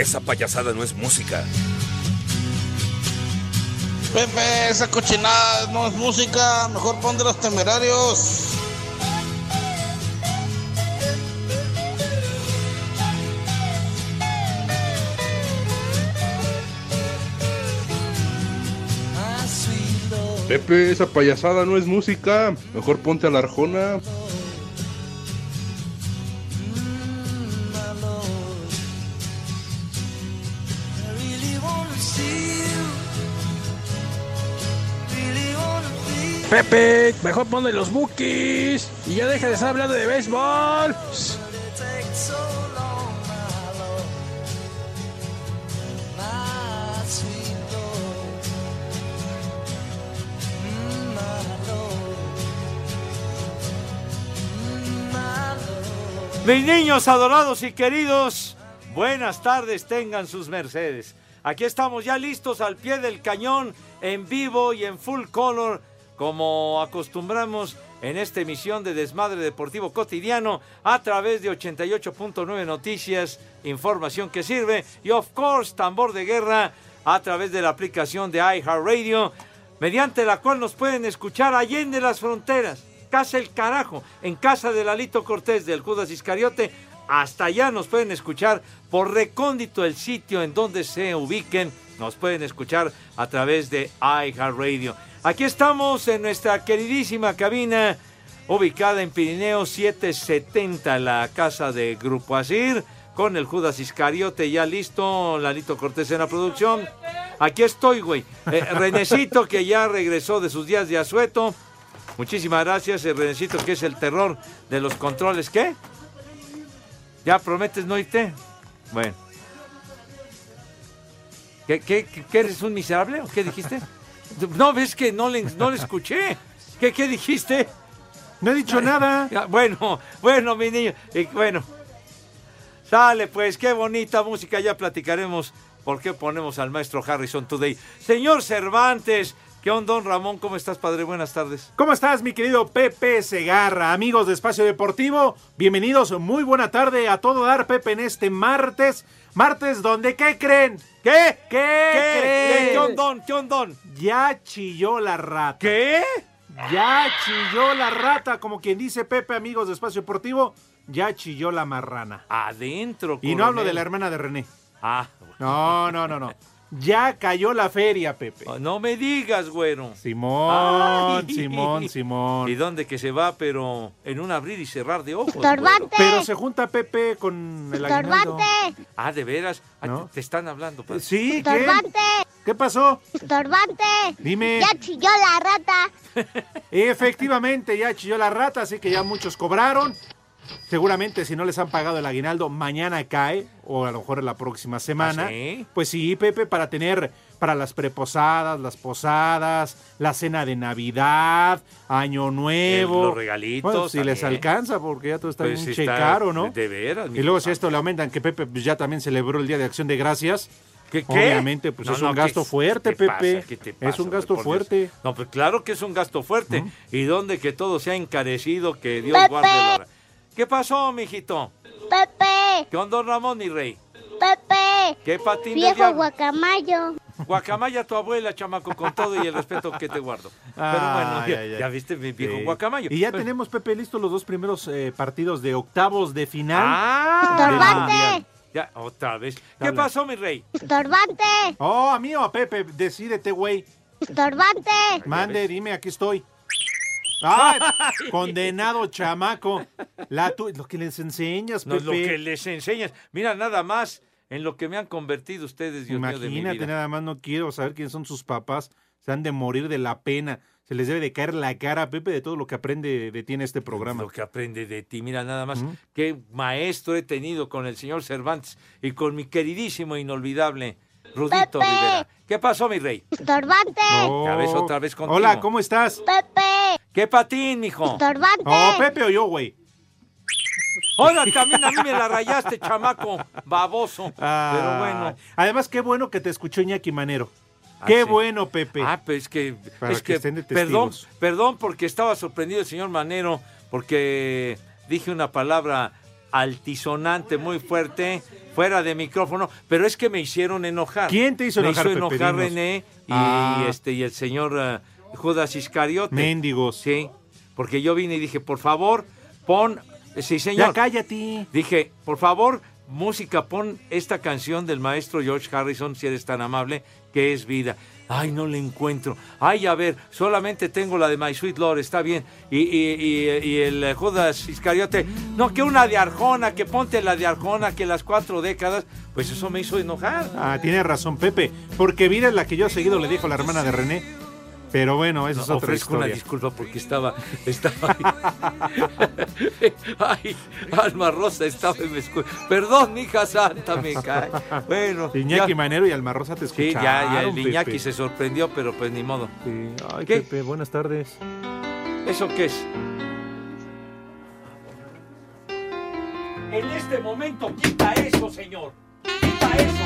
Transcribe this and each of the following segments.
Esa payasada no es música. Pepe, esa cochinada no es música, mejor pon de los temerarios. Pepe, esa payasada no es música. Mejor ponte a la arjona. Pepe, mejor ponle los bookies y ya deja de estar hablando de béisbol. Mis niños adorados y queridos, buenas tardes tengan sus mercedes. Aquí estamos ya listos al pie del cañón, en vivo y en full color, como acostumbramos en esta emisión de Desmadre Deportivo Cotidiano a través de 88.9 Noticias, información que sirve y of course tambor de guerra a través de la aplicación de iHeartRadio, mediante la cual nos pueden escuchar allende las fronteras casa el carajo, en casa de Lalito Cortés del Judas Iscariote. Hasta allá nos pueden escuchar por recóndito el sitio en donde se ubiquen. Nos pueden escuchar a través de iHeartRadio. Aquí estamos en nuestra queridísima cabina, ubicada en Pirineo 770, la casa de Grupo Asir, con el Judas Iscariote ya listo, Lalito Cortés en la producción. Aquí estoy, güey. Eh, Renecito, que ya regresó de sus días de asueto. Muchísimas gracias, Renecito, que es el terror de los controles. ¿Qué? ¿Ya prometes no irte? Bueno. ¿Qué, qué, qué eres un miserable o qué dijiste? No, ves que no le, no le escuché. ¿Qué, ¿Qué dijiste? No he dicho nada. Bueno, bueno, mi niño. Bueno. Sale, pues, qué bonita música. Ya platicaremos por qué ponemos al maestro Harrison Today. Señor Cervantes, ¿Qué onda, don Ramón? ¿Cómo estás, padre? Buenas tardes. ¿Cómo estás, mi querido Pepe Segarra? Amigos de Espacio Deportivo, bienvenidos, muy buena tarde a todo dar, Pepe, en este martes. Martes donde, ¿qué creen? ¿Qué? ¿Qué, ¿Qué? ¿Qué. Ya chilló la rata. ¿Qué? Ya chilló la rata, como quien dice Pepe, amigos de Espacio Deportivo, ya chilló la marrana. Adentro, Y no hablo coronel. de la hermana de René. Ah, No, no, no, no. Ya cayó la feria, Pepe. no me digas, güero. Simón, Ay. Simón, Simón. ¿Y dónde que se va, pero en un abrir y cerrar de ojos? Estorbante. güero? Pero se junta Pepe con el aguinaldo. Ah, ¿de veras? Ah, ¿No? te, están hablando, padre. Sí, ¿qué? Estorbante. ¿Qué pasó? Estorbante. Dime. Ya chilló la rata. Efectivamente, ya chilló la rata, así que ya muchos cobraron. Seguramente si no les han pagado el aguinaldo, mañana cae, o a lo mejor en la próxima semana. ¿Ah, sí? Pues sí, Pepe, para tener para las preposadas, las posadas, la cena de Navidad, Año Nuevo. El- los regalitos Bueno, si les alcanza, porque ya todo está Pues bien sí está caro, ¿no? De veras. Y luego si a esto le aumentan que Pepe pues, ya también celebró el Día de Acción de Gracias. ¿Qué, qué? Obviamente, pues No, es no, un ¿qué gasto fuerte, Pepe. pasa? ¿Qué te es un gasto Dios. fuerte. No, pues claro que es un gasto fuerte. ¿Y dónde que todo se ha encarecido? Que Dios Pepe. guarde la... ¿Qué pasó, mijito? Pepe. ¿Qué onda, Ramón, mi rey? Pepe. ¿Qué patín Viejo guacamayo. Guacamaya tu abuela, chamaco, con todo y el respeto que te guardo. Pero bueno, ya, viste mi viejo Sí. guacamayo. Y ya tenemos, Pepe, listos los dos primeros eh, partidos de octavos de final. ¡Ah! Ya, otra vez. ¿Qué Habla. pasó, mi rey? Estorbante. Oh, a mí o a Pepe, decídete, güey. Estorbante. Mande, dime, aquí estoy. ¡Ay! condenado chamaco. La tu- lo que les enseñas, No, Pepe. lo que les enseñas. Mira, nada más en lo que me han convertido ustedes, Dios mío, de mi Imagínate, vida. nada más no quiero saber quiénes son sus papás. Se han de morir de la pena. Se les debe de caer la cara a Pepe de todo lo que aprende de ti en este programa. Lo que aprende de ti, mira nada más, qué maestro he tenido con el señor Cervantes y con mi queridísimo e inolvidable Rudito Pepe. Rivera. ¿Qué pasó, mi rey? Estorbante. Ya ves, otra vez contigo. Hola, ¿cómo estás? Pepe. ¿Qué patín, mijo? Estorbante. Oh, Pepe o yo, güey. Hola, también a mí me la rayaste, chamaco baboso. Ah, Pero bueno. Además, qué bueno que te escuchó Iñaki Manero. Ah, Qué sí. bueno, Pepe. Ah, pues es que, Para es que que, estén de perdón, perdón porque estaba sorprendido el señor Manero porque dije una palabra altisonante muy fuerte fuera de micrófono, pero es que me hicieron enojar. ¿Quién te hizo enojar, Me hizo enojar. René y Ah. este y el señor eh, Judas Iscariote. Méndigos. Sí, porque yo vine y dije, por favor, pon, sí señor. Ya cállate. Dije, por favor, música, pon esta canción del maestro George Harrison, si eres tan amable, que es vida. Ay, no le encuentro. Ay, a ver, solamente tengo la de My Sweet Lord, está bien. Y, y- y- y el Judas Iscariote, no, que una de Arjona, que ponte la de Arjona, que las cuatro décadas, pues eso me hizo enojar. Ah, tiene razón, Pepe. Porque vida es la que yo seguido le dijo a la hermana de René. Pero bueno, esa es No, otra ofrezco una historia. disculpa porque estaba, estaba ahí. Ay, Alma Rosa estaba en mi escuela. Perdón, hija santa, me cae. Bueno, Iñaki ya- Manero y Alma Rosa te Sí, escucharon, ya, ya el Iñaki Pepe. se sorprendió, pero pues ni modo. Sí. Ay, ¿Qué? Pepe, buenas tardes. ¿Eso qué es? En este momento, quita eso, señor. Quita eso,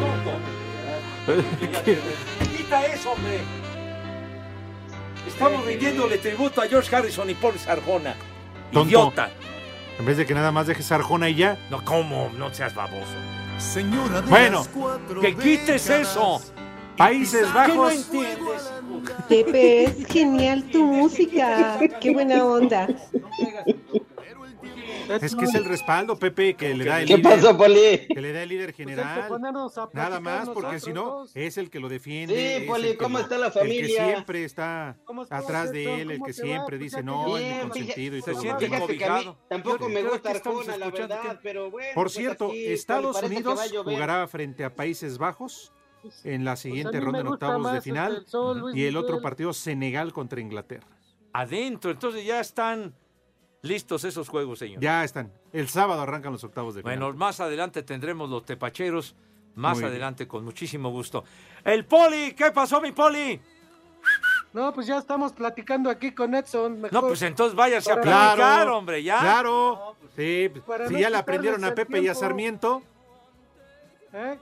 tonto. Quita eso, hombre. Estamos rindiéndole tributo a George Harrison y Paul Sarjona. Tonto. Idiota. En vez de que nada más dejes Arjona y ya. No, ¿cómo? No seas baboso. Señora de Bueno, las cuatro Que quites eso. Países ¿Qué no Bajos. entiendes? Pepe, es genial tu música. Qué buena onda. Es que es el respaldo, Pepe, que le da el ¿Qué líder. pasó, Poli? Que le da el líder general. Nada más, porque si no, es el que lo defiende. Sí, Poli, ¿cómo lo- está la El que familia? siempre está ¿Cómo está, atrás de él, el ¿Cómo que va? siempre Pues dice no, es mi Bien, consentido y se todo. siente Fíjate que a mí cobijado. tampoco me gusta estamos Arjona, la escuchando verdad, que- pero bueno. Por pues cierto, aquí, Estados Unidos jugará frente a Países Bajos en la siguiente Pues ronda en octavos de final este, sol, Luis y el otro partido Senegal contra Inglaterra. Adentro, entonces ya están listos esos juegos, señor. Ya están. El sábado arrancan los octavos de final. Bueno, más adelante tendremos los tepacheros. Más Muy bien. adelante, con muchísimo gusto. El Poli, ¿qué pasó, mi Poli? No, pues ya estamos platicando aquí con Edson. Mejor. No, pues entonces váyase a platicar, Claro, hombre, ya. Claro. Sí, pues, Para si no ya le aprendieron a Pepe y a. Sarmiento. ¿Eh?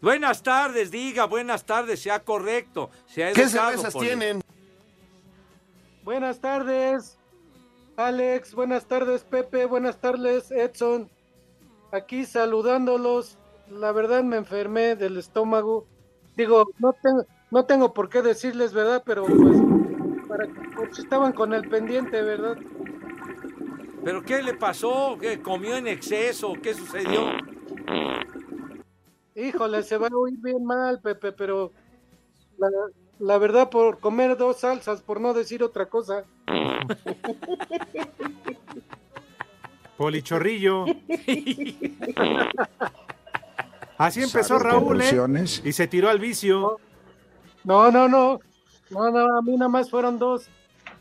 Buenas tardes, diga, buenas tardes, sea correcto, sea ¿Qué educado, cervezas Poli. tienen? Buenas tardes, Alex. Buenas tardes, Pepe. Buenas tardes, Edson. Aquí saludándolos. La verdad me enfermé del estómago. Digo, no tengo, no tengo por qué decirles, ¿verdad? Pero pues, para que si estaban con el pendiente, ¿verdad? ¿Pero qué le pasó? ¿Qué comió en exceso? ¿Qué sucedió? Híjole, se va a oír bien mal, Pepe, pero la, la verdad por comer dos salsas, por no decir otra cosa. Polichorrillo. Así empezó Raúl, ¿eh? Y se tiró al vicio. No, no, no. No, no, a mí nada más fueron dos.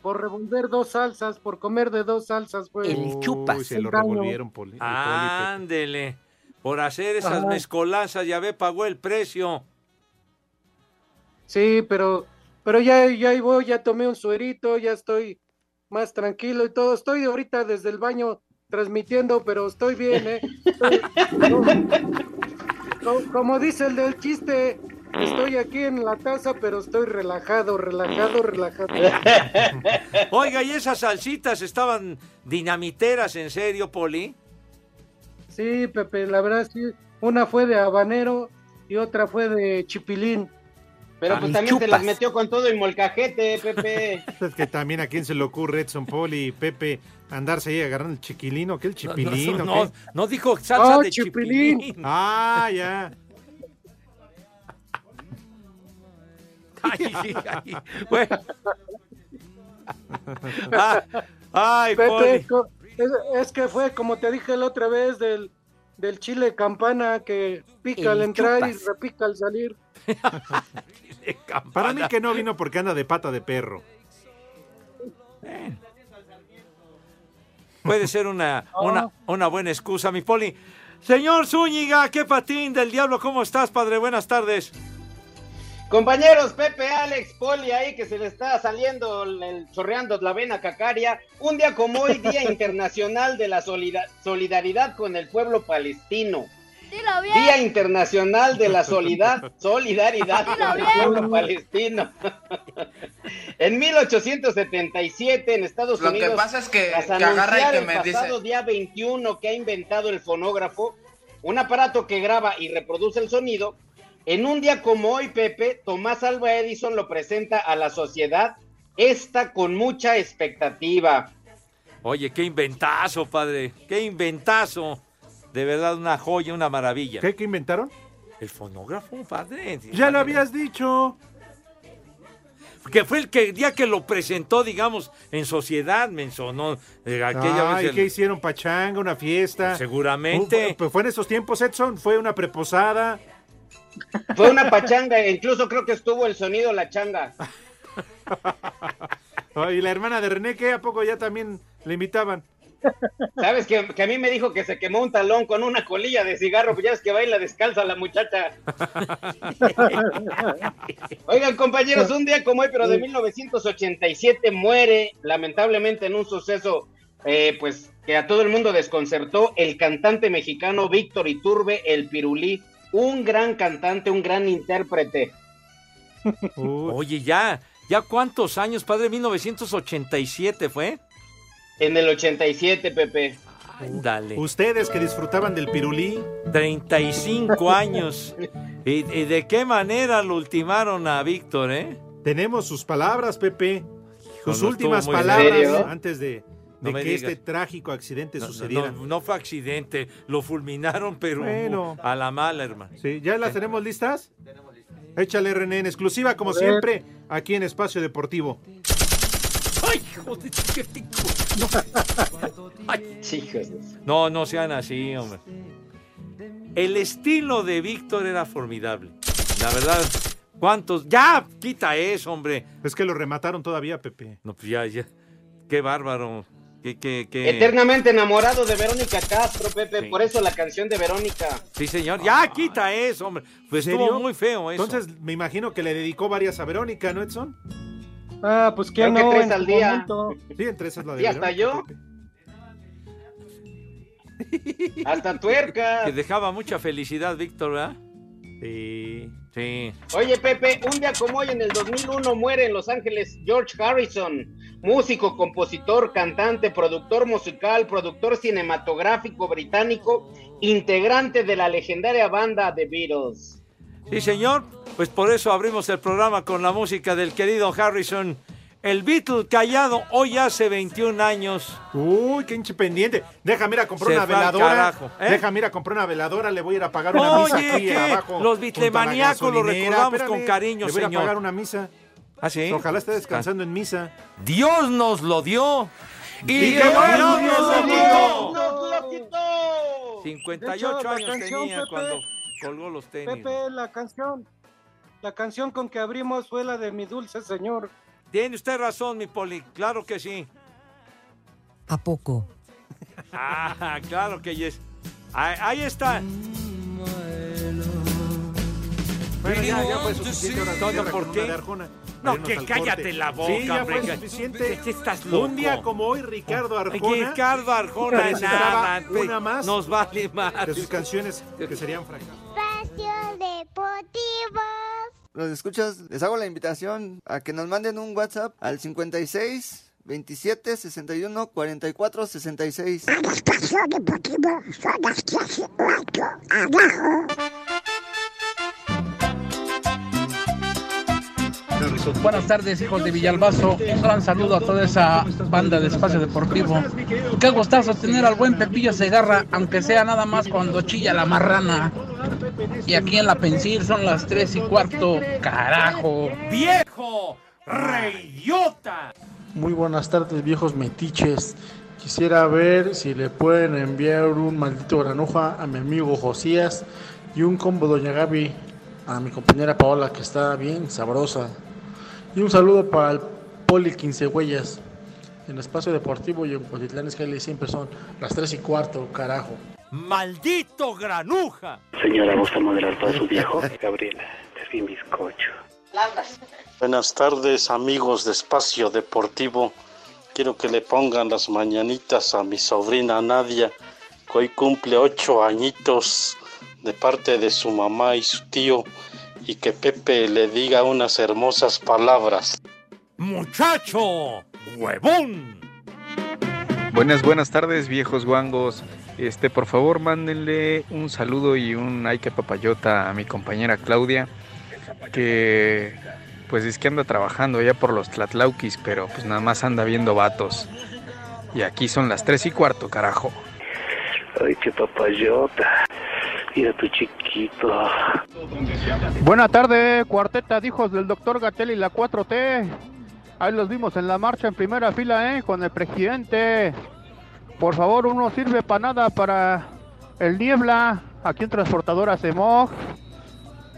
Por revolver dos salsas, por comer de dos salsas, pues. Uy, se lo revolvieron, Poli. el. Ándele. Por hacer esas Ajá. mezcolanzas ya ve, pagó el precio. Sí, pero, pero ya, ya ahí voy, ya tomé un suerito, ya estoy más tranquilo y todo. Estoy ahorita desde el baño transmitiendo, pero estoy bien, ¿eh? Estoy- como dice el del chiste, estoy aquí en la taza, pero estoy relajado, relajado, relajado. Oiga, ¿y esas salsitas estaban dinamiteras en serio, Poli? Sí, Pepe, la verdad sí. Una fue de habanero y otra fue de chipilín. Pero pues también te las chupas. metió con todo y molcajete, Pepe. Es que también a quién se le ocurre Edson Poli y Pepe andarse ahí agarrando el chiquilino, ¿qué el chipilín? No, no, dijo salsa Oh, de chipilín. chipilín. Ah, ya. Ay, ay, bueno. Ah, ay, Pepe, Poli. es, es que fue como te dije la otra vez del, del chile campana que pica al entrar y chupas. repica al salir. Para mí que no vino porque anda de pata de perro. Puede ser una, una, una buena excusa, mi poli. Señor Zúñiga, qué patín del diablo, ¿cómo estás, padre? Buenas tardes. Compañeros, Pepe, Alex, Poli, ahí que se le está saliendo el, chorreando la vena cacaria. Un día como hoy, Día Internacional de la Solida- Solidaridad con el Pueblo Palestino. Dilo bien. Día Internacional de la Solidad- Solidaridad Dilo con el. Pueblo Palestino. en 1877, en Estados Lo que Unidos, pasa es que- que agarra y que el me pasado dice- día 21 que ha inventado el fonógrafo, un aparato que graba y reproduce el sonido, en un día como hoy, Pepe, Tomás Alba Edison lo presenta a la sociedad, esta con mucha expectativa. Oye, qué inventazo, padre. Qué inventazo. De verdad, una joya, una maravilla. ¿Qué, qué inventaron? El fonógrafo, padre. Ya lo habías dicho. Que fue el que el día que lo presentó, digamos, en sociedad, menso, ¿no? Eh, Aquella Ay, vez el- ¿qué hicieron? ¿Pachanga? ¿Una fiesta? Seguramente. Uh, pues fue en esos tiempos, Edson. Fue una preposada. Fue una pachanga, incluso creo que estuvo el sonido la changa. ¿Y la hermana de René qué? ¿A poco ya también le invitaban? ¿Sabes que, que a mí me dijo que se quemó un talón con una colilla de cigarro? Pues ya ves que baila descalza la muchacha. Oigan, compañeros, un día como hoy, pero de 1987, muere lamentablemente en un suceso, eh, pues que a todo el mundo desconcertó, el cantante mexicano Víctor Iturbe, el Pirulí, un gran cantante, un gran intérprete. Oye, ya, ya cuántos años, padre, 1987 fue. En el 87, Pepe. Dale. Ustedes que disfrutaban del pirulí. 35 años. ¿Y, y de qué manera lo ultimaron a Víctor, eh? Tenemos sus palabras, Pepe. Sus no últimas palabras serio. antes de, que digas. este trágico accidente No, sucediera. no, no fue accidente, lo fulminaron, pero Bueno. a la mala, hermano. Sí, ¿ya las tenemos listas? Échale, René, en exclusiva, como siempre, aquí en Espacio Deportivo. ¡Ay, joder! qué tico! Ay. No, no sean así, hombre. El estilo de Víctor era formidable. La verdad, ¿cuántos? ¡Ya! Quita eso, hombre. Es que lo remataron todavía, Pepe. No, pues ya, ya. Qué bárbaro. Qué, qué, qué... Eternamente enamorado de Verónica Castro, Pepe, Sí. por eso la canción de Verónica. Sí, señor. Ya, quita eso, hombre. Pues estuvo muy feo eso. Entonces, me imagino que le dedicó varias a Verónica, ¿no, Edson? Ah, pues Creo que no. tres en al día. momento. Sí, entre esas la de Y hasta yo. Hasta tuerca. Que dejaba mucha felicidad, Víctor, ¿verdad? Sí. Sí. Oye, Pepe, un día como hoy, en el 2001, muere en Los Ángeles George Harrison, músico, compositor, cantante, productor musical, productor cinematográfico británico, integrante de la legendaria banda The Beatles. Sí, señor. Pues por eso abrimos el programa con la música del querido Harrison. El Beatle callado hoy hace 21 años. Uy, qué hinche pendiente. Déjame ir a comprar Se una veladora. carajo, ¿eh? Déjame ir a comprar una veladora. Le voy a ir a pagar una misa aquí ¿qué? abajo. Los bitlemaníacos lo recordamos con cariño, Le voy a ir señor. a pagar una misa. ¿Ah, sí? Ojalá esté descansando en misa. Dios nos lo dio. Y, Y Dios Dios. ¡Nos lo quitó! 58 De hecho, la años tenía Pepe, cuando colgó los tenis. Pepe, la canción. La canción con que abrimos fue la de Mi Dulce Señor. Tiene usted razón, mi poli. Claro que sí. ¿A poco? Ah, claro que yes. Ahí, ahí está. Bueno, ya, ya fue suficiente. Ahora sí, ¿por qué? No, que al cállate corte. la boca, Sí, ya hombre, fue suficiente. ¿Qué estás loco? Un día como hoy, Ricardo Arjona. Ricardo Arjona, nada. una más Nos vale más. de sus canciones que serían fracasos. Espacio Deportivo. Los escuchas, les hago la invitación a que nos manden un WhatsApp al 56 27 61 44 66. Espacio Deportivo son las 15 abajo. Buenas tardes, hijos de Villalbazo. Un gran saludo a toda esa banda de Espacio Deportivo. Qué gustazo tener al buen Pepillo Segarra, aunque sea nada más cuando chilla la marrana. Y aquí en la Pensil son las 3 y cuarto. Carajo. ¡Viejo! ¡Reyota! Muy buenas tardes, viejos metiches. Quisiera ver si le pueden enviar un maldito granuja a mi amigo Josías y un combo Doña Gaby a mi compañera Paola que está bien sabrosa. Y un saludo para el Poli 15 Huellas. En Espacio Deportivo y en Cuautitlán Izcalli siempre son las 3 y cuarto, carajo. ¡Maldito granuja! Señora, ¿gusta moderar para su viejo? Gabriela, te vi bizcocho. Buenas tardes, amigos de Espacio Deportivo. Quiero que le pongan las mañanitas a mi sobrina Nadia, que hoy cumple ocho añitos de parte de su mamá y su tío, y que Pepe le diga unas hermosas palabras. ¡Muchacho! ¡Huevón! Buenas, buenas tardes, viejos guangos. Este, por favor, mándenle un saludo y un ay que papayota a mi compañera Claudia, que pues es que anda trabajando ya por los Tlatlauquis, pero pues nada más anda viendo vatos. Y aquí son las tres y cuarto, carajo. Ay, qué papayota. Mira tu chiquito. Buenas tardes, cuarteta de hijos del doctor Gatel y la 4T. Ahí los vimos en la marcha en primera fila, ¿eh? Con el presidente. Por favor, uno sirve para nada para el Niebla, aquí en Transportadora Semog.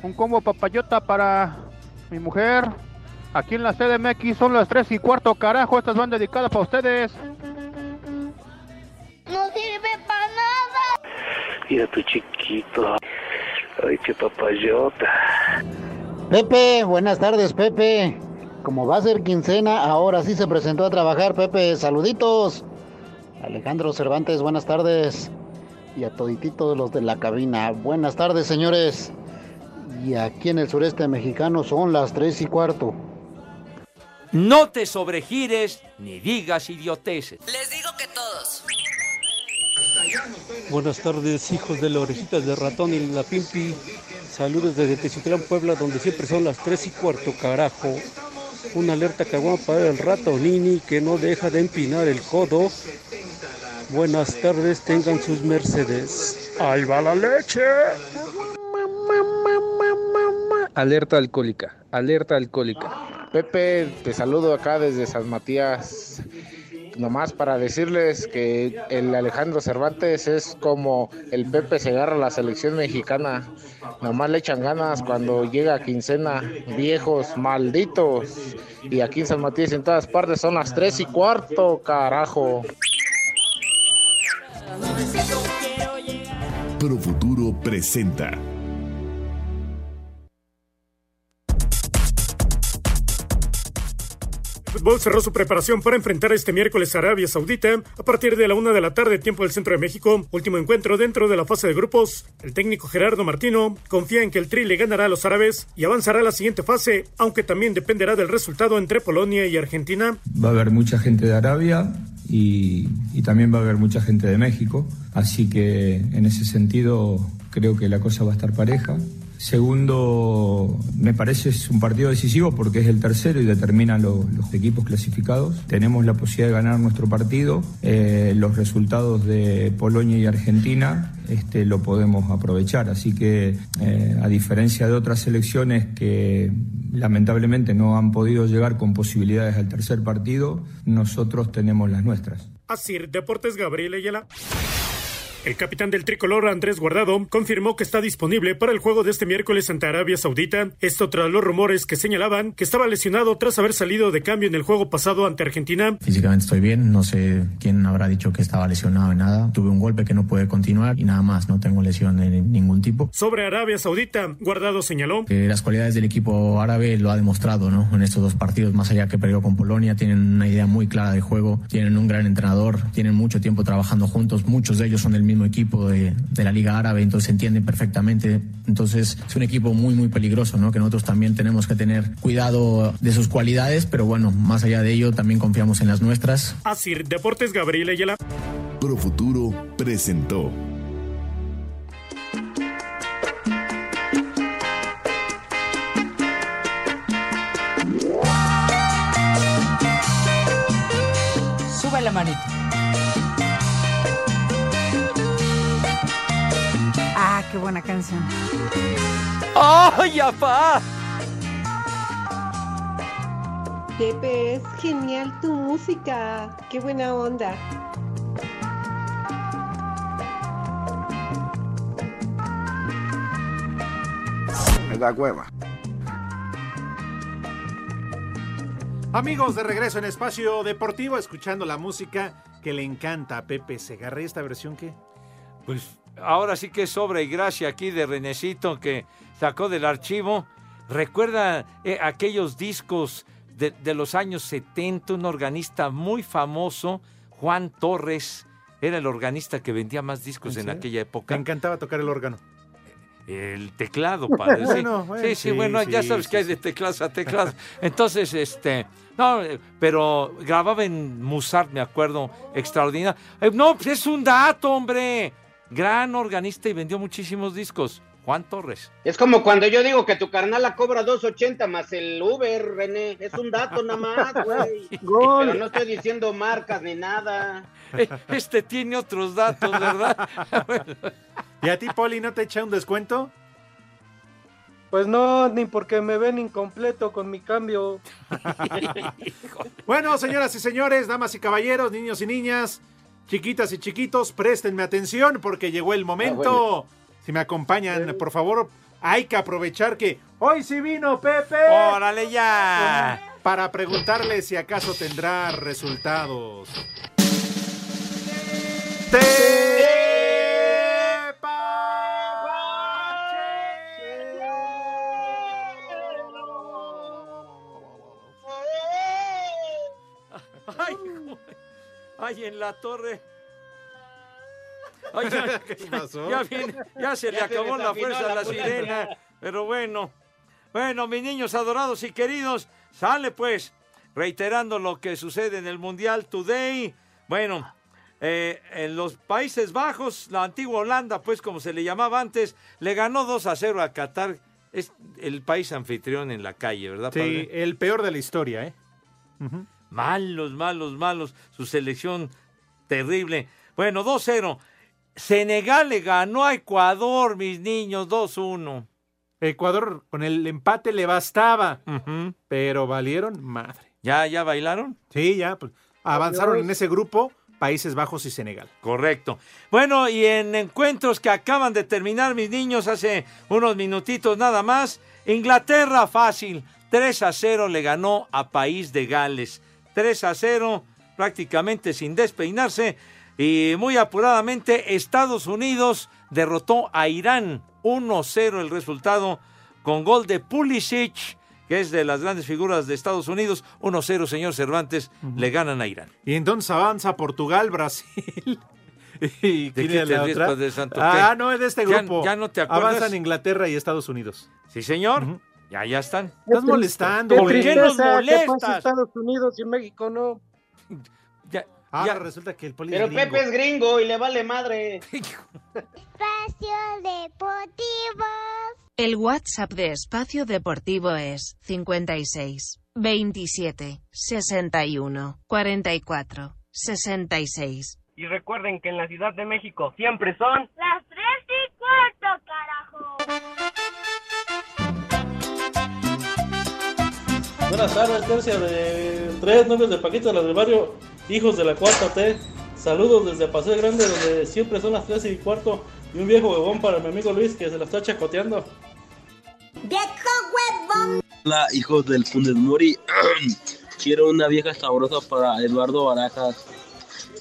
Un combo papayota para mi mujer. Aquí en la CDMX son las 3 y cuarto, carajo. Estas van dedicadas para ustedes. No nada. Mira tu chiquito. Ay, qué papayota. Pepe, buenas tardes, Pepe. Como va a ser quincena, ahora sí se presentó a trabajar, Pepe. Saluditos. Alejandro Cervantes, buenas tardes. Y a todititos los de la cabina. Buenas tardes, señores. Y aquí en el sureste mexicano son las 3 y cuarto. No te sobregires ni digas idioteces. Les digo que todos. Buenas tardes, hijos de la orejitas de ratón y la pimpi. Saludos desde Teziutlán, Puebla, donde siempre son las 3 y cuarto, carajo. Una alerta que aguanta para el rato Nini que no deja de empinar el codo. Buenas tardes, tengan sus Mercedes. ¡Ahí va la leche! Alerta alcohólica, alerta alcohólica. Pepe, te saludo acá desde San Matías. Nomás para decirles que el Alejandro Cervantes es como el Pepe Segarra a la selección mexicana. Nomás le echan ganas cuando llega a quincena. Viejos, malditos. Y aquí en San Matías en todas partes son las 3 y cuarto, carajo. Pro Futuro presenta. Fútbol cerró su preparación para enfrentar este miércoles a Arabia Saudita a partir de la una de la tarde, tiempo del centro de México. Último encuentro dentro de la fase de grupos. El técnico Gerardo Martino confía en que el Tri le ganará a los árabes y avanzará a la siguiente fase, aunque también dependerá del resultado entre Polonia y Argentina. Va a haber mucha gente de Arabia y, y también va a haber mucha gente de México. Así que en ese sentido creo que la cosa va a estar pareja. Segundo, me parece es un partido decisivo porque es el tercero y determina lo- los equipos clasificados. Tenemos la posibilidad de ganar nuestro partido. Eh, los resultados de Polonia y Argentina este, lo podemos aprovechar. Así que, eh, a diferencia de otras selecciones que lamentablemente no han podido llegar con posibilidades al tercer partido, nosotros tenemos las nuestras. Asir Deportes Gabriel Ayala. El capitán del tricolor Andrés Guardado confirmó que está disponible para el juego de este miércoles ante Arabia Saudita. Esto tras los rumores que señalaban que estaba lesionado tras haber salido de cambio en el juego pasado ante Argentina. Físicamente estoy bien, no sé quién habrá dicho que estaba lesionado en nada. Tuve un golpe que no puede continuar y nada más, no tengo lesión de ningún tipo. Sobre Arabia Saudita, Guardado señaló. Eh, las cualidades del equipo árabe lo ha demostrado, ¿no? En estos dos partidos, más allá que perdió con Polonia, tienen una idea muy clara de juego, tienen un gran entrenador, tienen mucho tiempo trabajando juntos, muchos de ellos son del mismo equipo de, de la Liga Árabe, entonces se entienden perfectamente. Entonces es un equipo muy, muy peligroso, ¿no? Que nosotros también tenemos que tener cuidado de sus cualidades, pero bueno, más allá de ello, también confiamos en las nuestras. Asir Deportes Gabriel Ayala. Pro Futuro presentó. Sube la manita. qué buena canción. ¡Ay, apá! Pepe, es genial tu música. Qué buena onda. Me da cueva. Amigos, de regreso en Espacio Deportivo, escuchando la música que le encanta a Pepe Segarra. Esta versión qué? Pues ahora sí que sobra y gracia aquí de Renecito que sacó del archivo. Recuerda eh, aquellos discos de, de los años 70, un organista muy famoso, Juan Torres, era el organista que vendía más discos en, serio? aquella época. Me encantaba tocar el órgano. El teclado, padre. sí. Bueno, bueno, sí, sí, sí, bueno, ya sabes que hay de teclados a teclados. Entonces, este, no, pero grababa en Musart, me acuerdo, extraordinario. Eh, no, pues es un dato, hombre. Gran organista y vendió muchísimos discos. Juan Torres. Es como cuando yo digo que tu carnal la cobra 2.80 más el Uber, René. Es un dato nada más, güey. Pero no estoy diciendo marcas ni nada. Eh, Este tiene otros datos, ¿verdad? ¿Y a ti, Poli, no te echa un descuento? Pues no, ni porque me ven incompleto con mi cambio. Bueno, señoras y señores, damas y caballeros, niños y niñas, chiquitas y chiquitos, préstenme atención porque llegó el momento. Si me acompañan, por favor, hay que aprovechar que hoy sí vino Pepe. ¡Órale ya! Para preguntarle si acaso tendrá resultados. Ay, en la torre. Ay, ya, ¿Qué pasó? ya viene- ya se le acabó la fuerza a la sirena. Pero bueno, bueno, mis niños adorados y queridos, sale pues, reiterando lo que sucede en el Mundial Today. Bueno, eh, en los Países Bajos, la antigua Holanda, pues como se le llamaba antes, le ganó 2 a 0 a Qatar. Es el país anfitrión en la calle, ¿verdad, Sí, padre? el peor de la historia, ¿eh? Ujú. Malos, malos, malos. Su selección terrible. Bueno, 2-0. Senegal le ganó a Ecuador, mis niños, 2-1. Ecuador con el empate le bastaba, pero valieron madre. ¿Ya, ya bailaron? Sí, ya, pues, avanzaron en ese grupo Países Bajos y Senegal. Correcto. Bueno, y en encuentros que acaban de terminar, mis niños, hace unos minutitos nada más, Inglaterra fácil, 3 a 0 le ganó a País de Gales. 3 a 0, prácticamente sin despeinarse. Y muy apuradamente, Estados Unidos derrotó a Irán. 1-0 el resultado con gol de Pulisic, que es de las grandes figuras de Estados Unidos. 1-0, señor Cervantes, le ganan a Irán. Y entonces avanza Portugal, Brasil. ¿Y ¿De quién te la otra? Padre Santo? Ah, no, es de este grupo. ya no te acuerdas. Avanzan Inglaterra y Estados Unidos. Sí, señor. Ya, ya están. Estás molestando, Qué. ¿Por qué nos que molestas? Estados Unidos y México no. Ya, Ah, ya. resulta que el poli Pero es. Pepe es gringo y le vale madre. Espacio Deportivo. El WhatsApp de Espacio Deportivo es 56 27 61 44 66. Y recuerden que en la Ciudad de México siempre son Las tres y cuarto, Buenas tardes, tercia de tres novios de Paquito de las del barrio, hijos de la cuarta T. Saludos desde Paseo Grande, donde siempre son las tres y cuarto. Y un viejo huevón para mi amigo Luis, que se la está chacoteando. ¡Viejo huevón! Hola, hijos del Funes Mori. Quiero una vieja sabrosa para Eduardo Barajas.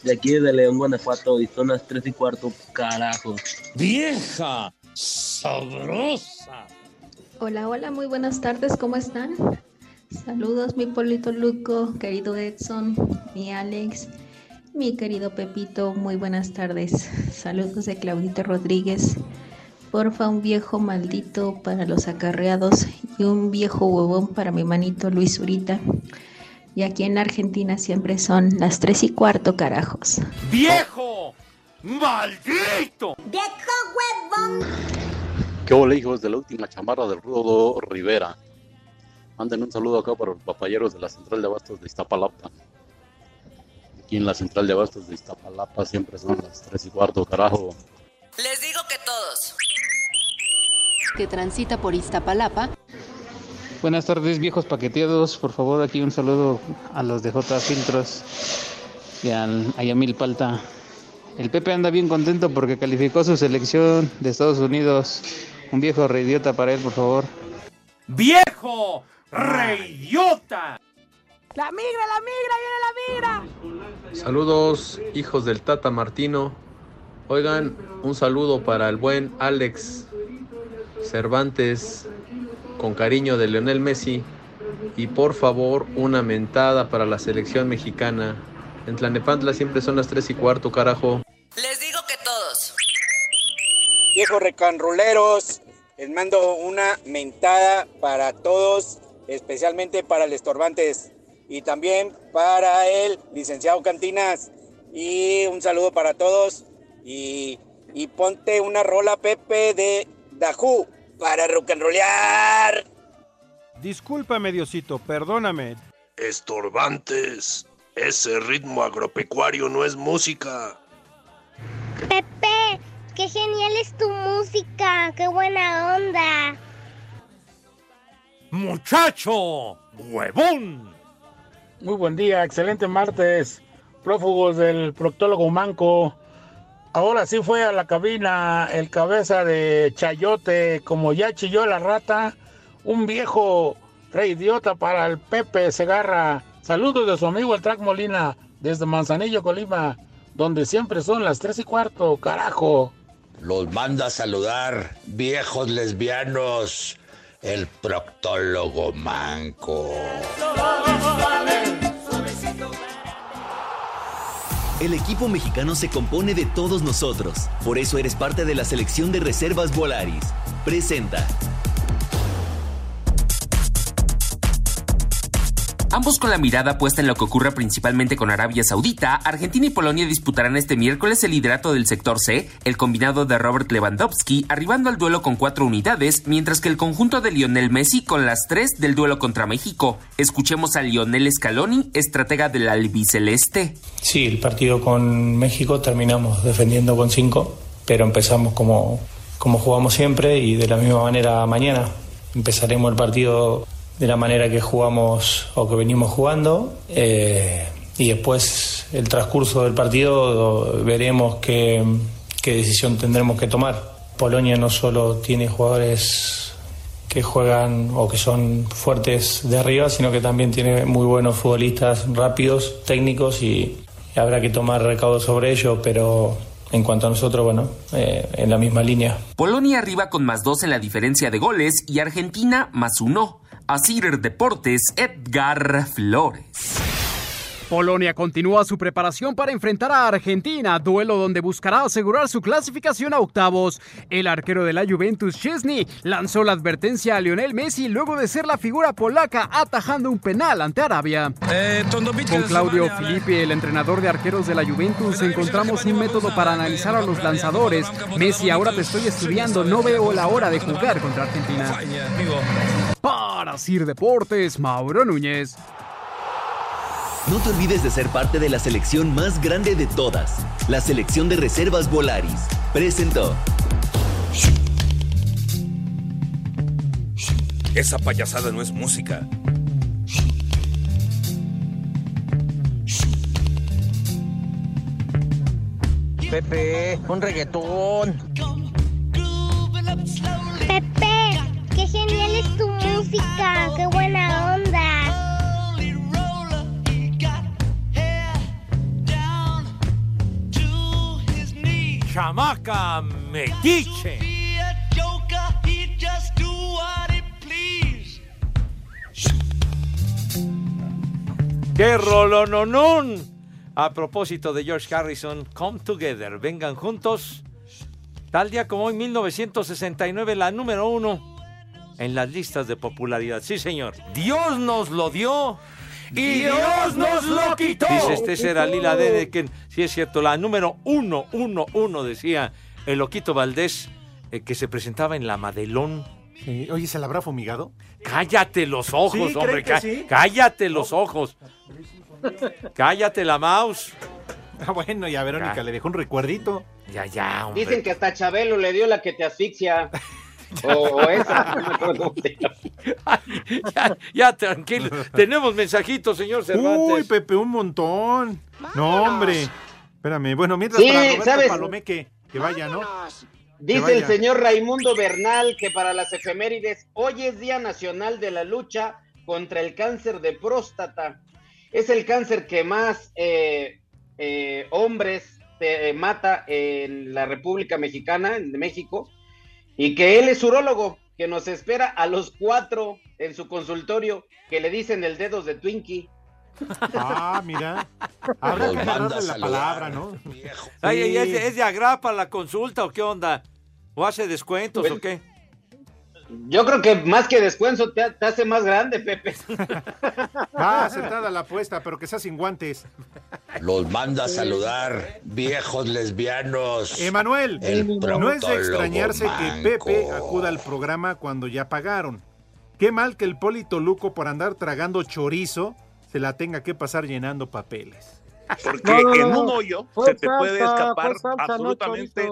De aquí de León, Guanajuato. Y son las 3 y cuarto, carajo. ¡Vieja! ¡Sabrosa! Hola, hola, muy buenas tardes, ¿cómo están? Saludos, mi Polito Luco, querido Edson, mi Alex, mi querido Pepito, muy buenas tardes. Saludos de Claudita Rodríguez. Porfa, un viejo maldito para los acarreados y un viejo huevón para mi manito Luis Urita. Y aquí en Argentina siempre son las tres y cuarto, carajos. ¡Viejo! ¡Maldito! ¡Viejo huevón! ¿Qué hola, hijos de la última chamarra del Rudo Rivera? Manden un saludo acá para los papayeros de la central de abastos de Iztapalapa. Aquí en la central de abastos de Iztapalapa siempre son las 3 y cuarto, carajo. Les digo que todos. que transita por Iztapalapa. Buenas tardes, viejos paqueteados. Por favor, aquí un saludo a los de J Filtros y al a Yamil Palta. El Pepe anda bien contento porque calificó su selección de Estados Unidos. Un viejo reidiota para él, por favor. ¡Viejo! ¡Reidiota! La migra, la migra, viene la migra. Saludos, hijos del Tata Martino. Oigan, un saludo para el buen Alex Cervantes, con cariño de Leonel Messi. Y por favor, una mentada para la selección mexicana. En Tlanepantla siempre son las 3 y cuarto, carajo. Les digo que todos. Viejos recanroleros, les mando una mentada para todos, especialmente para el estorbantes y también para el licenciado Cantinas. Y un saludo para todos. Y, y ponte una rola, Pepe, de Dajú para rocanrolear. Discúlpame, Diosito, perdóname. Estorbantes, ese ritmo agropecuario no es música. Pepe, qué genial es tu música, qué buena onda. ¡Muchacho! ¡Huevón! Muy buen día, excelente martes. Prófugos del proctólogo Manco. Ahora sí fue a la cabina el cabeza de Chayote, como ya chilló la rata, un viejo rey idiota para el Pepe Segarra. Saludos de su amigo el Track Molina, desde Manzanillo, Colima, donde siempre son las tres y cuarto, carajo. Los manda a saludar, viejos lesbianos, el proctólogo manco. El equipo mexicano se compone de todos nosotros. Por eso eres parte de la selección de reservas Volaris. Presenta. Ambos con la mirada puesta en lo que ocurre principalmente con Arabia Saudita, Argentina y Polonia disputarán este miércoles el liderato del sector C, el combinado de Robert Lewandowski arribando al duelo con cuatro unidades, mientras que el conjunto de Lionel Messi con las tres del duelo contra México. Escuchemos a Lionel Scaloni, estratega del albiceleste. Sí, el partido con México terminamos defendiendo con cinco, pero empezamos como, como jugamos siempre y de la misma manera mañana. Empezaremos el partido de la manera que jugamos o que venimos jugando. eh, y después el transcurso del partido veremos qué, decisión tendremos que tomar. Polonia no solo tiene jugadores que juegan o que son fuertes de arriba, sino que también tiene muy buenos futbolistas rápidos, técnicos y, y habrá que tomar recaudo sobre ello, pero en cuanto a nosotros, bueno, eh, en la misma línea. Polonia arriba con más dos en la diferencia de goles y Argentina más uno. Asir Deportes, Edgar Flores. Polonia continúa su preparación para enfrentar a Argentina, duelo donde buscará asegurar su clasificación a octavos. El arquero de la Juventus, Chesney, lanzó la advertencia a Lionel Messi luego de ser la figura polaca atajando un penal ante Arabia. Con Claudio Filippi, el entrenador de arqueros de la Juventus, encontramos un método para analizar a los lanzadores. Messi, ahora te estoy estudiando, no veo la hora de jugar contra Argentina. Para Sir Deportes, Mauro Núñez. No te olvides de ser parte de la selección más grande de todas, la selección de reservas Volaris. Presentó. Esa payasada no es música. Pepe, un reggaetón. Pepe, qué genial qué buena onda. Chamaca metiche. ¡Qué rolononón! A propósito de George Harrison, Come Together, vengan juntos. Tal día como hoy, 1969, la número uno en las listas de popularidad. Sí, señor. Dios nos lo dio y Dios nos lo quitó. Dice este será Lila Dedeken. Sí, es cierto, la número uno, uno, uno, decía el Loquito Valdés, eh, que se presentaba en la Madelón. Oye, ¿se la habrá fumigado? Cállate los ojos, Sí, ¿cree hombre. sí? Cállate los ojos. Cállate la mouse. Ah, bueno, y a Verónica Ya. le dejó un recuerdito. Ya, ya, hombre. Dicen que hasta Chabelo le dio la que te asfixia. o, o esa. no me acuerdo ya, ya, tranquilo. Tenemos mensajitos, señor Cervantes. Uy, Pepe, un montón. No, hombre. Espérame. Bueno, mientras Sí, para Roberto ¿sabes? Palomé que, que vaya, ¿no? Dice el señor Raimundo Bernal que para las efemérides hoy es Día Nacional de la Lucha contra el Cáncer de Próstata. Es el cáncer que más eh, eh, hombres eh, mata en la República Mexicana, en México, y que él es urólogo, que nos espera a los cuatro en su consultorio, que le dicen el dedos de Twinkie. Ah, mira. Habrá que agarrarle la palabra, ¿no? Ay, ay, ¿es, de, ¿Es de agrapa la consulta o qué onda? ¿O hace descuentos o qué? Yo creo que más que descuento te, te hace más grande, Pepe. Va aceptada la apuesta, pero que sea sin guantes. Los manda a saludar, viejos lesbianos. Emanuel, El no es de extrañarse que. Pepe acuda al programa cuando ya pagaron. Qué mal que el Polito Luco por andar tragando chorizo se la tenga que pasar llenando papeles. Porque No, no, en un hoyo Fue se te puede escapar fue salsa, no absolutamente.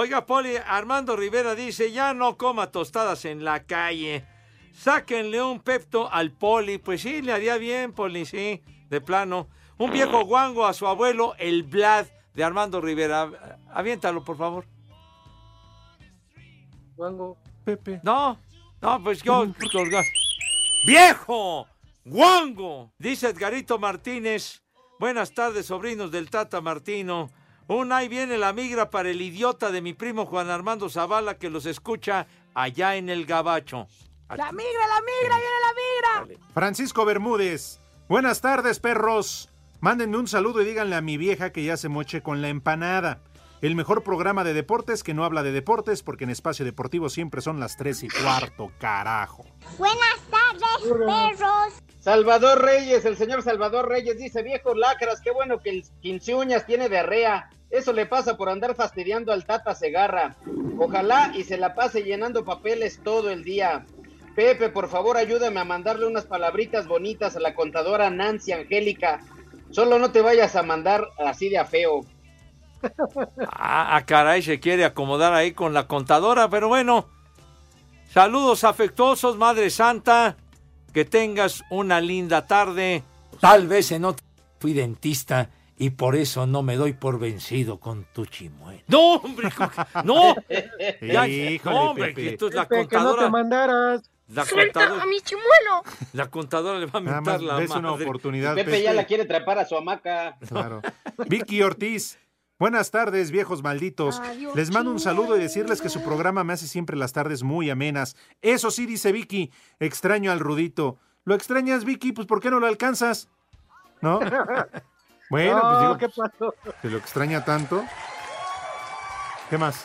Oiga, Poli, Armando Rivera dice, ya no coma tostadas en la calle. Sáquenle un pepto al Poli. Pues sí, le haría bien, Poli, sí, de plano. Un viejo guango a su abuelo, el Vlad de Armando Rivera. Aviéntalo, por favor. Guango. Pepe. No, no, pues yo... ¡Viejo! ¡Guango! Dice Edgarito Martínez. Buenas tardes, sobrinos del Tata Martino. Un ahí viene la migra para el idiota de mi primo Juan Armando Zavala que los escucha allá en el Gabacho. La migra, la migra, viene la migra. Francisco Bermúdez. Buenas tardes, perros. Mándenme un saludo y díganle a mi vieja que ya se moche con la empanada. El mejor programa de deportes que no habla de deportes porque en espacio deportivo siempre son las tres y cuarto, carajo. Buenas tardes, perros. Salvador Reyes, el señor Salvador Reyes dice, viejos lacras, qué bueno que el 15 uñas tiene diarrea. Eso le pasa por andar fastidiando al Tata Segarra. Ojalá y se la pase llenando papeles todo el día. Pepe, por favor, ayúdame a mandarle unas palabritas bonitas a la contadora Nancy Angélica. Solo no te vayas a mandar así de a feo. Ah, ah, caray, se quiere acomodar ahí con la contadora, pero bueno. Saludos afectuosos, Madre Santa. Que tengas una linda tarde. Tal vez en otra fui dentista y por eso no me doy por vencido con tu chimuelo. No, hombre, ¿cómo que- no. Ya, Híjole, no, hombre, Pepe. que la Pepe, que no te contadora, mandaras. la Suelta contadora, a mi chimuelo. la contadora le va a mentar la ves una oportunidad, Pepe ya la quiere trepar a su hamaca. Claro. Vicky Ortiz. Buenas tardes, viejos malditos. Adiós, Les mando un saludo y decirles que su programa me hace siempre las tardes muy amenas. Eso sí, dice Vicky, extraño al Rudito. ¿Lo extrañas, Vicky? Pues ¿por qué no lo alcanzas? ¿No? Bueno, No, pues digo, ¿qué pasó? ¿se lo extraña tanto? ¿Qué más?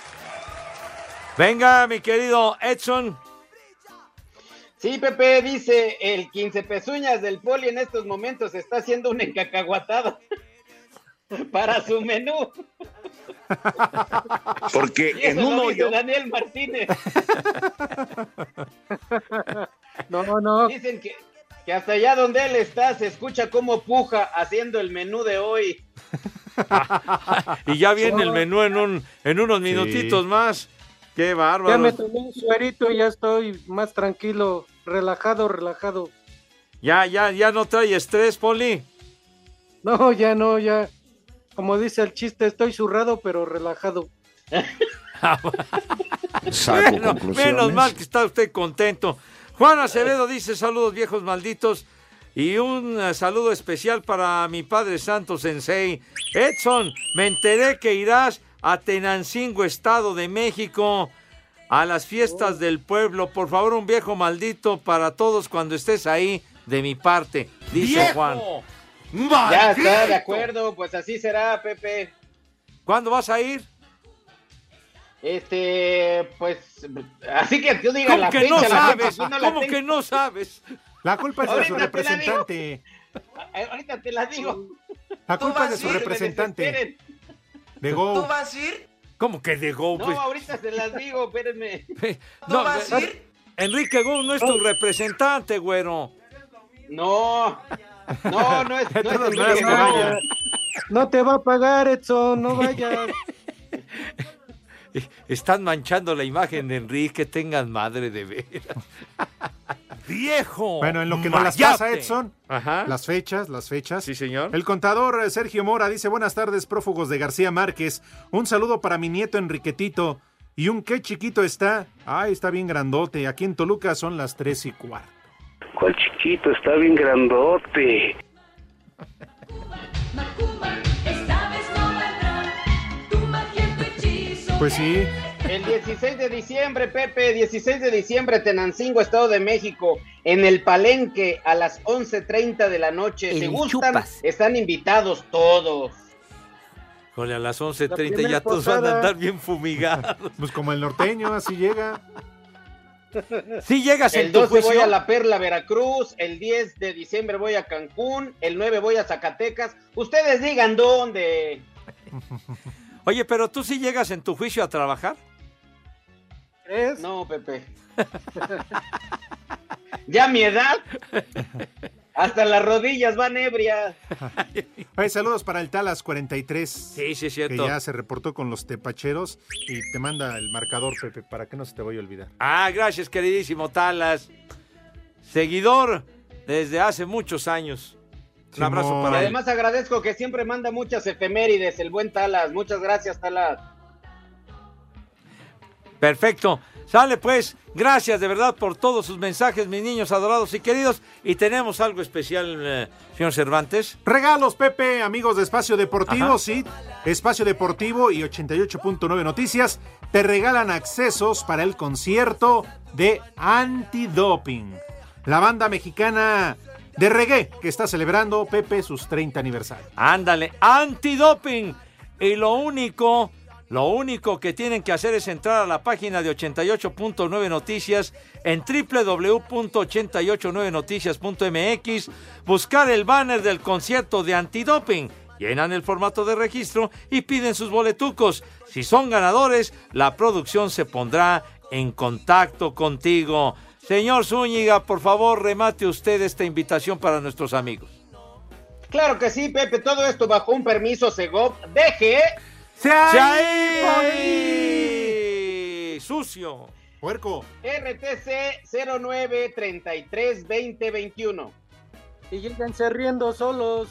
Venga, mi querido Edson. Sí, Pepe dice, el 15 pezuñas del poli en estos momentos está haciendo un encacahuatado para su menú. Porque Y eso en un lo hoyo Daniel Martínez. No, no. Dicen que, que hasta allá donde él está se escucha cómo puja haciendo el menú de hoy. Y ya viene el menú en, un, en unos minutitos más. Qué Ya bárbaro. me tomé un suerito y ya estoy más tranquilo, relajado, relajado. Ya, ya, ya no trae estrés, Poli. No, ya no, ya. Como dice el chiste, estoy zurrado pero relajado. Bueno, menos mal que está usted contento. Juan Acevedo dice saludos viejos malditos y un eh, saludo especial para mi padre santo sensei. Edson, me enteré que irás a Tenancingo, Estado de México, a las fiestas del pueblo. Por favor, un viejo maldito para todos cuando estés ahí de mi parte, dice ¡Viejo! Juan. Ya está, de acuerdo, pues así será, Pepe. ¿Cuándo vas a ir? Este, pues, así que tú digas ¿Cómo la que fecha. no la sabes? fecha, no ¿Cómo que no sabes? La culpa es de su Ahorita te la digo. representante. Eh, Ahorita te la digo. La culpa es de su representante. De Go. vas a ir? ¿Cómo que de Go? No, Pues, ahorita se las digo, espérenme. no, Enrique Go no es tu representante, güero. No, no, no es, no es Todos el mismo. vayan. No te va a pagar, Edson, no vayas. Están manchando la imagen de Enrique, tengan madre de veras. viejo. Bueno, en lo que nos las mayate. pasa Edson, Ajá. las fechas, las fechas. Sí, señor. El contador Sergio Mora dice, buenas tardes, prófugos de García Márquez. Un saludo para mi nieto Enriquetito. Y un qué chiquito está. Ay, está bien grandote. Aquí en Toluca son las tres y cuarto. ¿Cuál chiquito? Está bien grandote. Pues sí. El 16 de diciembre, Pepe, 16 de diciembre, Tenancingo, Estado de México, en el Palenque a las 11.30 de la noche. El si gustan, Chupas. están invitados todos. Jole, a las 11.30 primer ya todos van a andar bien fumigados. Pues como el norteño, así llega. Sí llegas en El tu 12 voy a La Perla, Veracruz. El 10 de diciembre voy a Cancún. El 9 voy a Zacatecas. Ustedes digan dónde. Oye, pero tú sí llegas en tu juicio a trabajar. No, Pepe. ya mi edad. Hasta las rodillas van ebrias. Oye, saludos para el Talas 43. Sí, sí, es Que cierto. ya se reportó con los tepacheros y te manda el marcador, Pepe, para que no se te vaya a olvidar. Ah, gracias, queridísimo Talas. Seguidor desde hace muchos años. Un abrazo Simón. Para él. además agradezco que siempre manda muchas efemérides, el buen Talas. Muchas gracias, Talas. Perfecto. Sale pues. Gracias de verdad por todos sus mensajes, mis niños adorados y queridos. Y tenemos algo especial, eh, señor Cervantes. Regalos, Pepe, amigos de Espacio Deportivo, Ajá. sí. Espacio Deportivo y 88.9 Noticias te regalan accesos para el concierto de Antidoping. La banda mexicana de reggae que está celebrando, Pepe, sus 30 aniversario. Ándale, antidoping. Y lo único, lo único que tienen que hacer es entrar a la página de 88.9 Noticias en www.889noticias.mx, buscar el banner del concierto de antidoping. Llenan el formato de registro y piden sus boletucos. Si son ganadores, la producción se pondrá en contacto contigo. Señor Zúñiga, por favor, remate usted esta invitación para nuestros amigos. Claro que sí, Pepe. Todo esto bajo un permiso Segov. Deje. ¡Se ahí, Sucio. Puerco. RTC 09332021. Y lléganse riendo solos.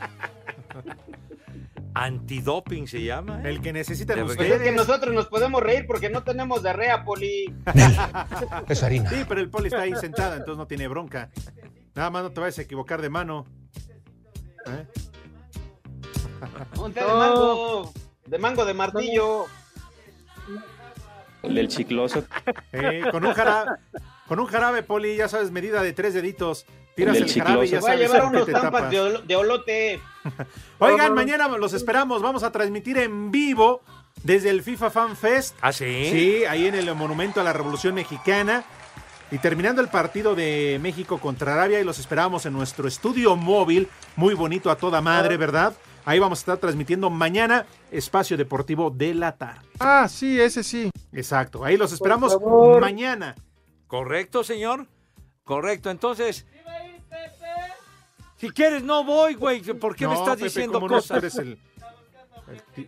Antidoping se llama. ¿eh? El que necesitan De Pues es que nosotros nos podemos reír porque no tenemos diarrea, Poli. Es harina. Sí, pero el poli está ahí sentada, entonces no tiene bronca. Nada más no te vayas a equivocar de mano. ¿Eh? Un té de mango. De mango de martillo. El del chicloso. Eh, con un jarabe, con un jarabe, poli, ya sabes, medida de tres deditos. Tiras El jarabe y ya Voy a sabes llevar unos te tapas. de, olo- de olote. Oigan, mañana los esperamos. Vamos a transmitir en vivo desde el FIFA Fan Fest. ¿Ah, sí? Sí, ahí en el Monumento a la Revolución Mexicana. Y terminando el partido de México contra Arabia, y los esperamos en nuestro estudio móvil, muy bonito a toda madre, ¿verdad? Ahí vamos a estar transmitiendo mañana Espacio Deportivo de la tarde. Ah, sí, ese sí. Exacto, ahí los esperamos mañana. ¿Correcto, señor? Correcto, entonces. Si quieres, no voy, güey. ¿Por qué me No, estás Pepe, diciendo ¿cómo no? cosas? Eres el-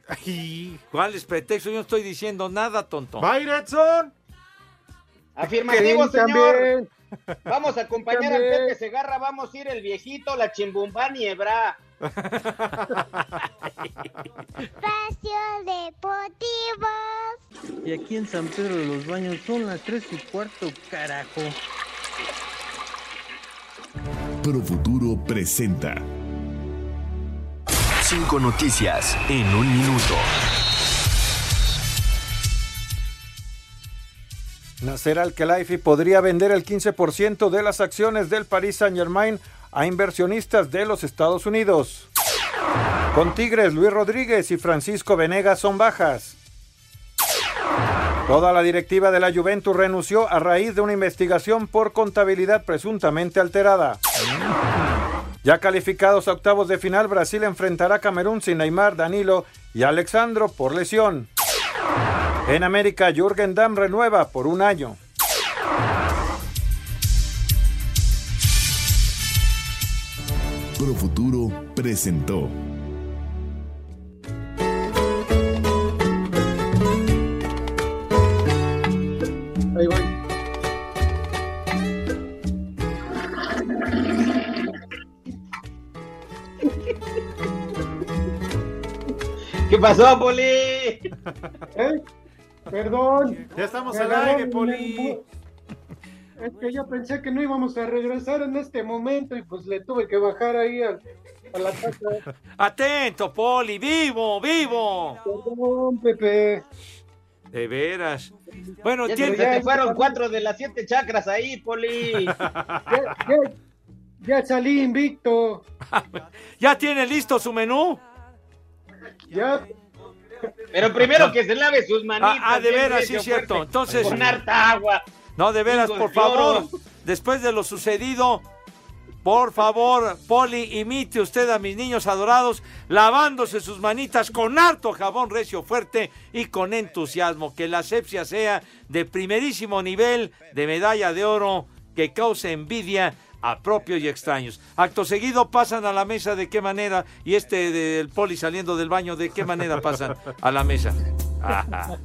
Ay. ¿Cuál es pretexto? Yo no estoy diciendo nada, tonto. Edson. Afirmativo, señor. también. Vamos a acompañar También. al Pepe Segarra. Vamos a ir el viejito, la chimbumbán y Hebra. Espacio Deportivo. Y aquí en San Pedro de los Baños son las tres y cuarto, carajo. Profuturo presenta Cinco noticias en un minuto. Nasser Al-Khelaifi podría vender el 15% de las acciones del Paris Saint-Germain a inversionistas de los Estados Unidos. Con Tigres, Luis Rodríguez y Francisco Venegas son bajas. Toda la directiva de la Juventus renunció a raíz de una investigación por contabilidad presuntamente alterada. Ya calificados a octavos de final, Brasil enfrentará a Camerún sin Neymar, Danilo y Alexandro por lesión. En América, Jürgen Damm renueva por un año. Futuro presentó. ¿Qué pasó, Poli? ¿Eh? Perdón. Ya estamos al aire, Poli. Es que yo pensé que no íbamos a regresar en este momento y pues le tuve que bajar ahí al- a, la casa. Atento, Poli, vivo, vivo. Perdón, Pepe. De veras. Bueno, Ya tiene- te fueron cuatro de las siete chakras ahí, Poli. Ya, ya- ya salí invicto. ¿Ya tiene listo su menú? Ya. Pero primero que se lave sus manitas. Ah, ah, de veras, sí cierto. fuerte, Entonces- Con harta agua. No, de veras, por favor, después de lo sucedido, por favor, Poli, imite usted a mis niños adorados, lavándose sus manitas con harto jabón recio fuerte y con entusiasmo. Que la asepsia sea de primerísimo nivel, de medalla de oro, que cause envidia a propios y extraños. Acto seguido pasan a la mesa de qué manera, y este del Poli saliendo del baño, de qué manera pasan a la mesa.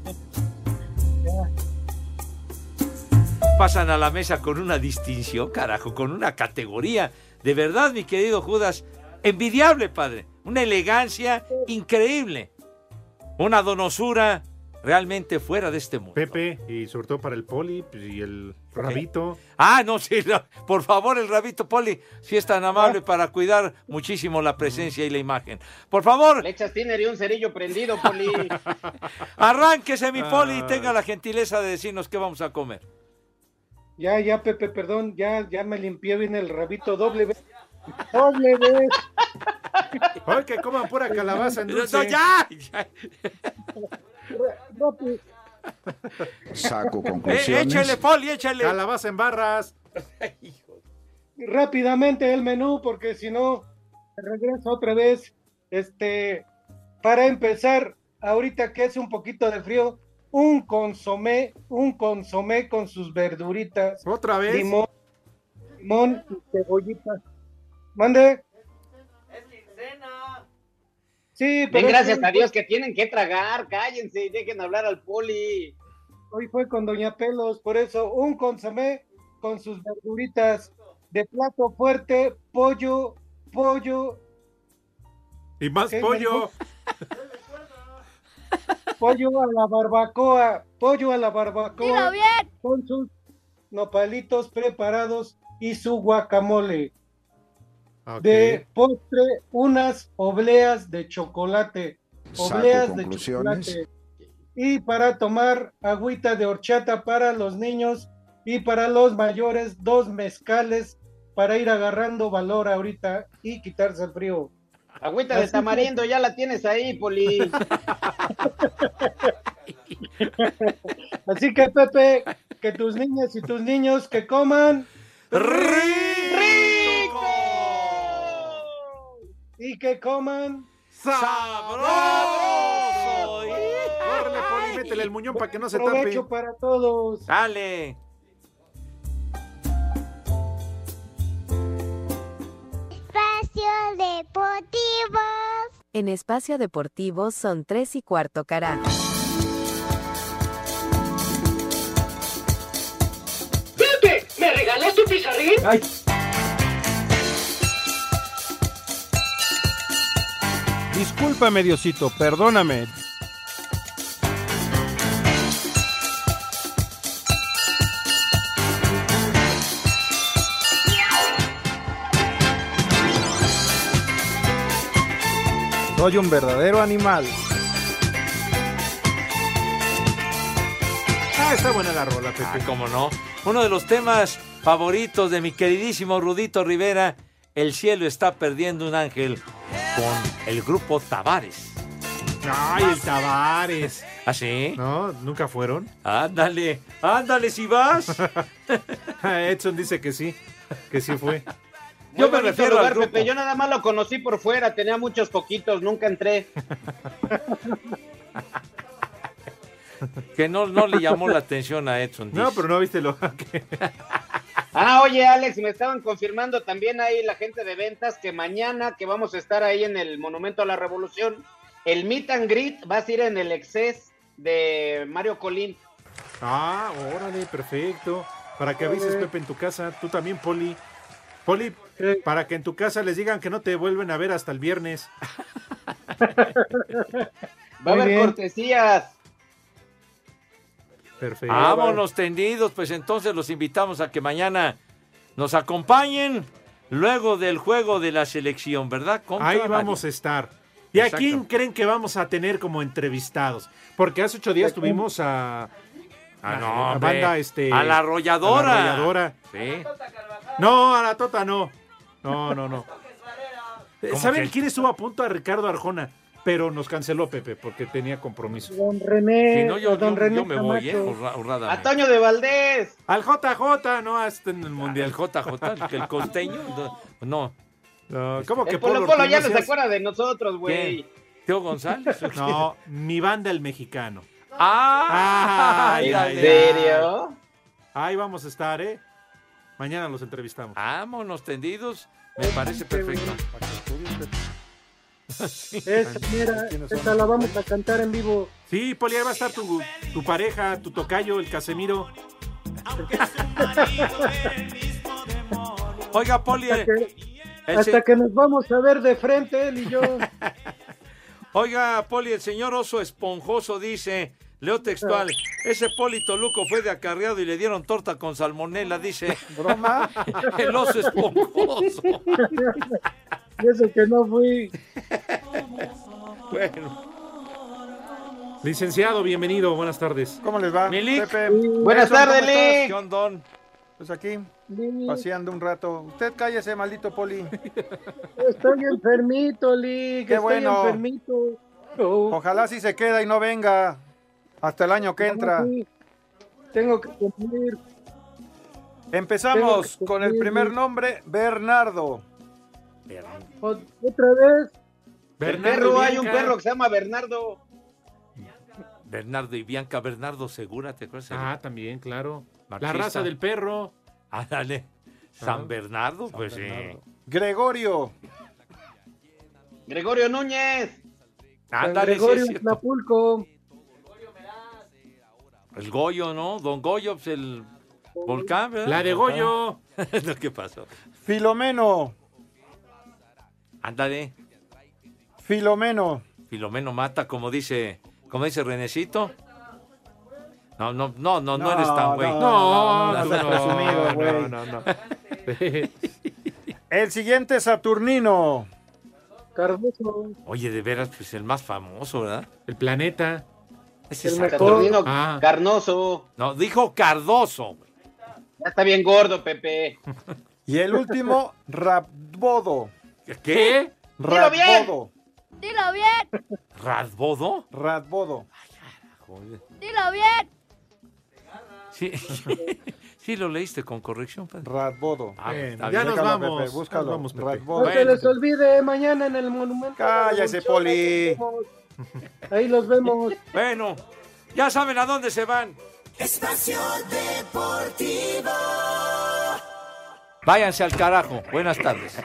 Pasan a la mesa con una distinción, carajo, con una categoría. De verdad, mi querido Judas, envidiable, padre. Una elegancia increíble. Una donosura realmente fuera de este mundo. Pepe, y sobre todo para el Poli pues, y el Rabito. Ah, no, sí, no, por favor, el rabito Poli, si es tan amable para cuidar muchísimo la presencia y la imagen. Por favor, Le echas tiner y un cerillo prendido, Poli. arránquese mi Poli y Ah. tenga la gentileza de decirnos qué vamos a comer. Ya, ya, Pepe, perdón, ya, ya me limpié bien el rabito doble vez. Doble vez. Ay, que coman pura calabaza en dulce. No, ya, ya. Saco Eh, conclusiones. échale, Poli, échale. Calabaza en barras. rápidamente el menú porque si no regreso otra vez este para empezar ahorita que es un poquito de frío un consomé un consomé con sus verduritas otra vez limón limón y cebollita mande sí pero gracias a Dios que tienen que tragar. Cállense y dejen hablar al Poli. hoy fue con Doña Pelos, por eso un consomé con sus verduritas de plato fuerte, pollo, pollo, Y más ¿Qué me pollo. pollo a la barbacoa, pollo a la barbacoa Dilo bien. con sus nopalitos preparados y su guacamole. De postre, unas obleas de chocolate. Saco Obleas de chocolate. Y para tomar agüita de horchata para los niños y para los mayores, dos mezcales para ir agarrando valor ahorita y quitarse el frío. Agüita de tamarindo, ya la tienes ahí, Poli. Así que Pepe, que tus niñas y tus niños que coman ¡Rico! Y que coman ¡Sabroso! Córrele, Poli, métele el muñón para que no se provecho tape. para todos. Dale. Espacio Deportivo. En Espacio Deportivo son 3 y cuarto carajo. ¡Pepe! ¿Me regalas tu pizarrín? Ay. Discúlpame, Diosito, perdóname. Soy un verdadero animal. Ah, está buena la rola, Pepe. Ah, cómo no. Uno de los temas favoritos de mi queridísimo Rudito Rivera, El cielo está perdiendo un ángel, con el grupo Tavares. Ay, el Tavares. ¿Ah, sí? No, nunca fueron. Ándale, ándale si vas. Edson dice que sí, que sí fue. Yo me refiero lugar, al grupo. Pepe. Yo nada más lo conocí por fuera, tenía muchos poquitos, nunca entré. Que no, no le llamó la atención a Edson. No, pero no viste lo que... Ah, oye, Alex, me estaban confirmando también ahí la gente de ventas que mañana que vamos a estar ahí en el Monumento a la Revolución, el meet and greet va a ser en el Exces de Mario Colín. Ah, órale, perfecto. Para que avises, Pepe, en tu casa. Tú también, Poli. Poli, para que en tu casa les digan que no te vuelven a ver hasta el viernes. Va a haber cortesías. Perfecto. Vámonos tendidos, pues entonces los invitamos a que mañana nos acompañen luego del juego de la selección, ¿verdad? Contra Ahí vamos a estar. ¿Y a quién creen que vamos a tener como entrevistados? Porque hace ocho días tuvimos a. Ah, a no, banda este. A la arrolladora. a la arrolladora. Sí. No, a la Tota no. No, no, no. Eh, ¿Cómo ¿Saben que? quién estuvo a punto? A Ricardo Arjona. Pero nos canceló Pepe porque tenía compromiso. Don René, Si no, yo, don yo- René yo me voy, ¿eh? Camacho. Honra- honradamente. A Toño de Valdés. Al JJ, no, hasta en el mundial. JJ, que el costeño. No. No, ¿Cómo que El Polo Polo Polo ya no se acuerda de nosotros, güey. ¿Teo González? No, mi banda el mexicano. ¡Ah! Ay, ¿En ay, ay. serio? Ahí vamos a estar, ¿eh? Mañana los entrevistamos. Vámonos tendidos. Me parece perfecto. Esa, mira, esa la vamos a cantar en vivo. Sí, Poli, ahí va a estar tu, tu pareja, tu tocayo, el Casemiro. Oiga, Poli. Hasta que, el hasta que nos vamos a ver de frente, él y yo. Oiga, Poli, el señor oso esponjoso dice, leo textual, ese Poli Toluco fue de acarreado y le dieron torta con salmonela, dice. ¿Broma? el oso esponjoso. Y eso que no fui. Bueno. Licenciado, bienvenido, buenas tardes. ¿Cómo les va? Milik. Pepe. Buenas tardes. Lick. ¿Qué ondón? Pues aquí, paseando un rato. Usted cállese, maldito poli. Estoy enfermito, Lick. Qué estoy bueno. enfermito. Oh, Ojalá si se queda y no venga hasta el año que entra. sí. Tengo que cumplir. Empezamos Tengo que con el primer nombre, Bernardo. Otra vez. Bernardo perro, hay un perro que se llama Bernardo. Bernardo y Bianca, Bernardo Segura, ¿te acuerdas? Ah, también, claro. La raza del perro. Ah, dale. San Bernardo, pues sí. Gregorio. Gregorio Núñez. Ándale, sí Gregorio. Tlapulco. El Goyo, ¿no? Don Goyo, pues el volcán, ¿verdad? La de Goyo. Lo que pasó. Filomeno. Ándale. Filomeno. Filomeno mata, como dice, como dice Renecito. No, no, no, no, no, eres tan güey. No, no, no, no, no. El siguiente Saturnino. Cardoso. Oye, de veras, pues el más famoso, ¿verdad? El planeta. Ese El es mejor. Saturnino Ah. Carnoso. No, dijo Cardoso. Ya está bien gordo, Pepe. Y el último, Rabbodo. ¿Qué? Dilo bien. Dilo bien, ¿Radbodo? Radbodo. Joder. dilo bien. Sí, sí lo leíste con corrección, Pedro. Radbodo. Ah, Bien, ya nos Búscalo, vamos. Pepe, búscalo. Nos vamos, Pepe. Radbodo. No se Bueno. les olvide mañana en el monumento. Cállese. Poli. Ahí los vemos. Ahí los vemos. Bueno, ya saben a dónde se van. Espacio Deportivo. Váyanse al carajo. Buenas tardes.